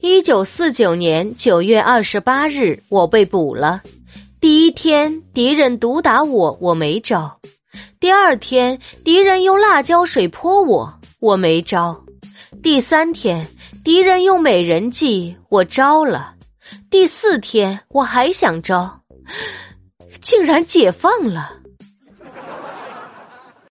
一九四九年九月二十八日我被捕了。第一天敌人毒打我我没招。第二天敌人用辣椒水泼我我没招。第三天敌人用美人计我招了。第四天我还想招。竟然解放了。